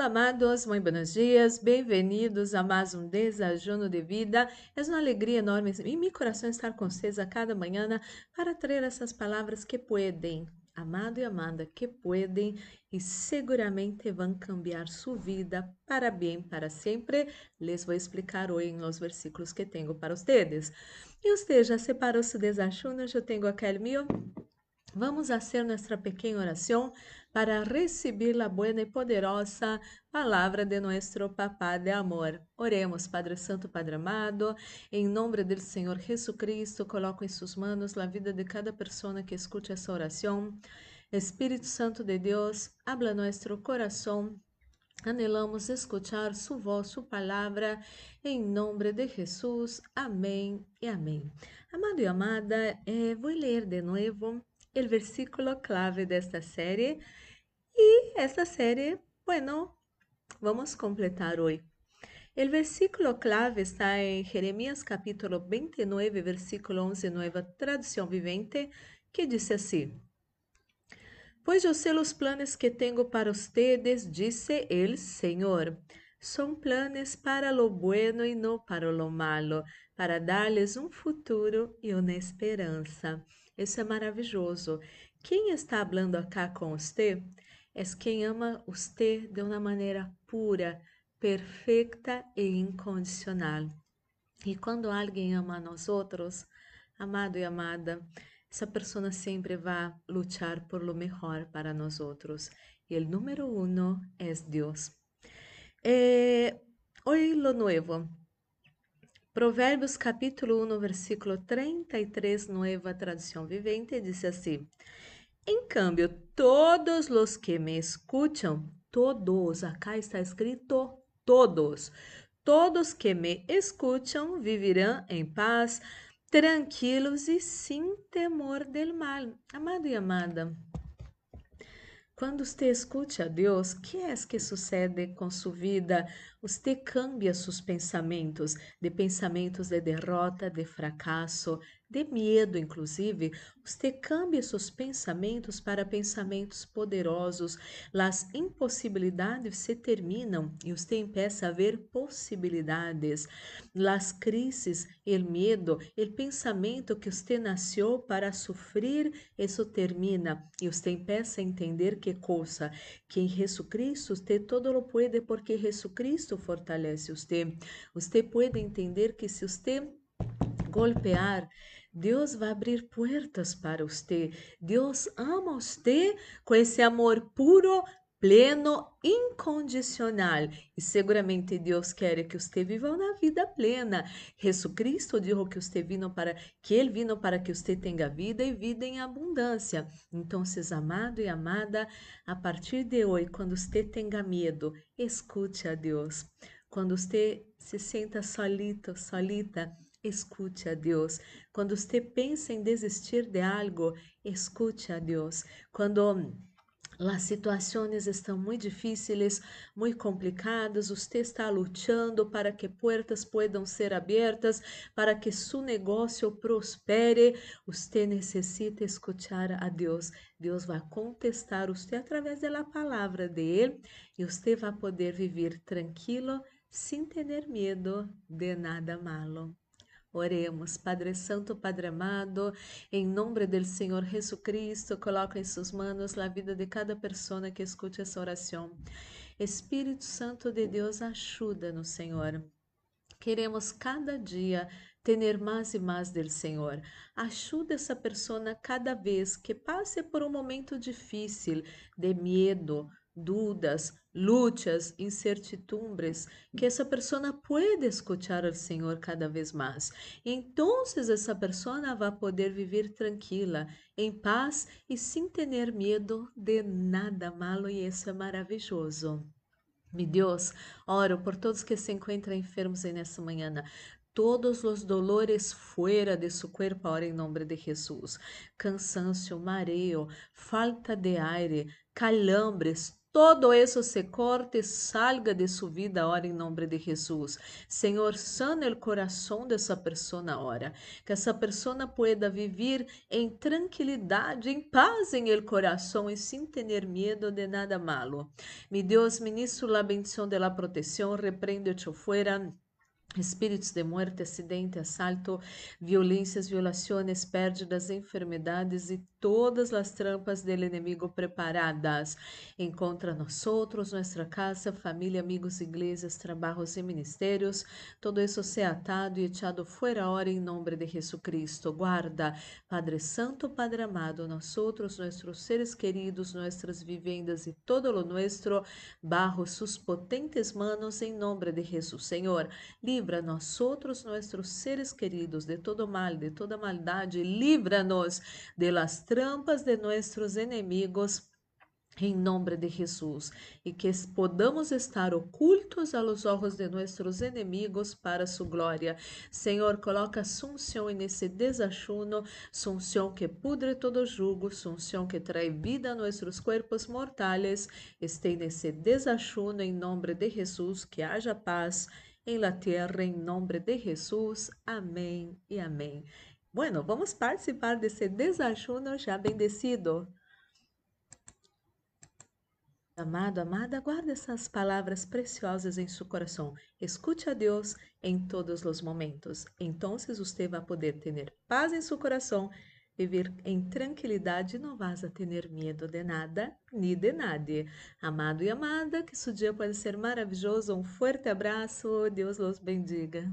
Amados, muito buenos dias, bem-vindos a mais um desajuno de vida. É uma alegria enorme em meu coração estar com vocês a cada manhã para trazer essas palavras que podem, amado e amada, que podem e seguramente vão cambiar sua vida para bem, para sempre. Les vou explicar hoje nos versículos que tenho para vocês. E você já separou seu desajuno? Eu tenho aquele meu. Vamos fazer nossa pequena oração para receber a boa e poderosa palavra de nosso Papá de amor. Oremos, Padre Santo, Padre amado, em nome do Senhor Jesucristo, coloco em suas mãos a vida de cada pessoa que escute essa oração. Espírito Santo de Deus, habla nosso coração. Anelamos escuchar sua voz, sua palavra, em nome de Jesus. Amém e amém. Amado e amada, eh, vou ler de novo o versículo clave desta série. E esta série, bueno, vamos completar hoje. O versículo clave está em Jeremias capítulo 29, versículo 11, nova tradução vivente, que diz assim: Pois eu sei os planos que tenho para ustedes, disse el Senhor. São planos para lo bueno e não para lo malo, para dar-lhes um futuro e uma esperança. Isso é maravilhoso. Quem está falando acá com você é quem ama você de uma maneira pura, perfeita e incondicional. E quando alguém ama a nós outros, amado e amada, essa pessoa sempre vai lutar por lo melhor para nós outros. E o número um é Deus. Eh, hoy lo nuevo. Provérbios capítulo 1, versículo 33, nova tradução vivente, diz assim: Em cambio, todos os que me escutam, todos, acá está escrito todos, todos que me escutam viverão em paz, tranquilos e sem temor del mal. Amado e amada, quando você escute a Deus, o que é que sucede com sua vida? Você cambia seus pensamentos de pensamentos de derrota, de fracasso, de medo, inclusive. Você cambia seus pensamentos para pensamentos poderosos. As impossibilidades se terminam e você começa a ver possibilidades. As crises, o medo, o pensamento que você nasceu para sofrer, isso termina e você começa a entender que coisa que em Jesus Cristo você todo lo pode porque Jesus Cristo fortalece você. Você pode entender que se você golpear, Deus vai abrir portas para você. Deus ama você com esse amor puro, pleno, incondicional. E seguramente Deus quer que você viva uma vida plena. Jesus Cristo disse que você vino para que ele vino para que você tenha vida e vida em abundância. Então, seus amado e amada, a partir de hoje, quando você tenha medo, escute a Deus. Quando você se senta solito, solita, escute a Deus. Quando você pensa em desistir de algo, escute a Deus. Quando as situações estão muito difíceis, muito complicadas. Você está lutando para que portas possam ser abertas, para que seu negócio prospere. Você necessita escutar a Deus. Deus vai contestar você através da palavra dele e você vai poder viver tranquilo, sem ter medo de nada malo. Oremos, Padre Santo, Padre amado, em nome do Senhor Jesus Cristo, coloco em suas mãos a vida de cada pessoa que escute essa oração. Espírito Santo de Deus, ajuda-nos, Senhor. Queremos cada dia ter mais e mais do Senhor. Ajuda essa pessoa cada vez que passe por um momento difícil, de medo, dúvidas, lutas, incertidumbres, que essa pessoa pode escutar o Senhor cada vez mais. Então, essa pessoa vai poder viver tranquila, em paz e sem ter medo de nada malo, e isso é maravilhoso. Mi Deus, oro por todos que se encontram enfermos nessa manhã. Todos os dolores fuera de su cuerpo ahora em nome de Jesus. Cansancio, mareo, falta de aire, calambres, todo eso se corte, salga de su vida ahora en nombre de Jesús. Señor, sana el corazón de esa persona ahora, que esa persona pueda vivir en tranquilidad, en paz en el corazón y sin tener miedo de nada malo. Mi Dios, ministro la bendición de la protección, reprende-te fuera espíritos de muerte, acidente, assalto, violências, violações, pérdidas, enfermedades e todas as trampas do inimigo preparadas. Encontra nós outros, nossa casa, família, amigos, igrejas, trabalhos e ministérios. Todo isso se atado e echado fora hora em nome de Jesus Cristo. Guarda, Padre Santo, Padre amado, nós outros, nossos seres queridos, nossas vivendas e todo lo nuestro, bajo sus potentes manos em nome de Jesus. Senhor, livra nós outros, nossos seres queridos, de todo mal, de toda maldade. Livra-nos de las trampas de nossos inimigos em nome de Jesus, e que podamos estar ocultos aos olhos de nossos inimigos para sua glória. Senhor, coloca sunção nesse desachuno, sunção que pudre todo jugo, sunção que traz vida a nossos corpos mortais. Este nesse desachuno em nome de Jesus, que haja paz em la terra em nome de Jesus. Amém e amém. Bueno, vamos participar desse desajuno já bendecido. Amado, amada, guarde essas palavras preciosas em seu coração. Escute a Deus em todos os momentos. Então, você vai poder ter paz em seu coração, viver em tranquilidade e não vas a ter medo de nada nem de nadie. Amado e amada, que seu dia pode ser maravilhoso. Um forte abraço. Deus los bendiga.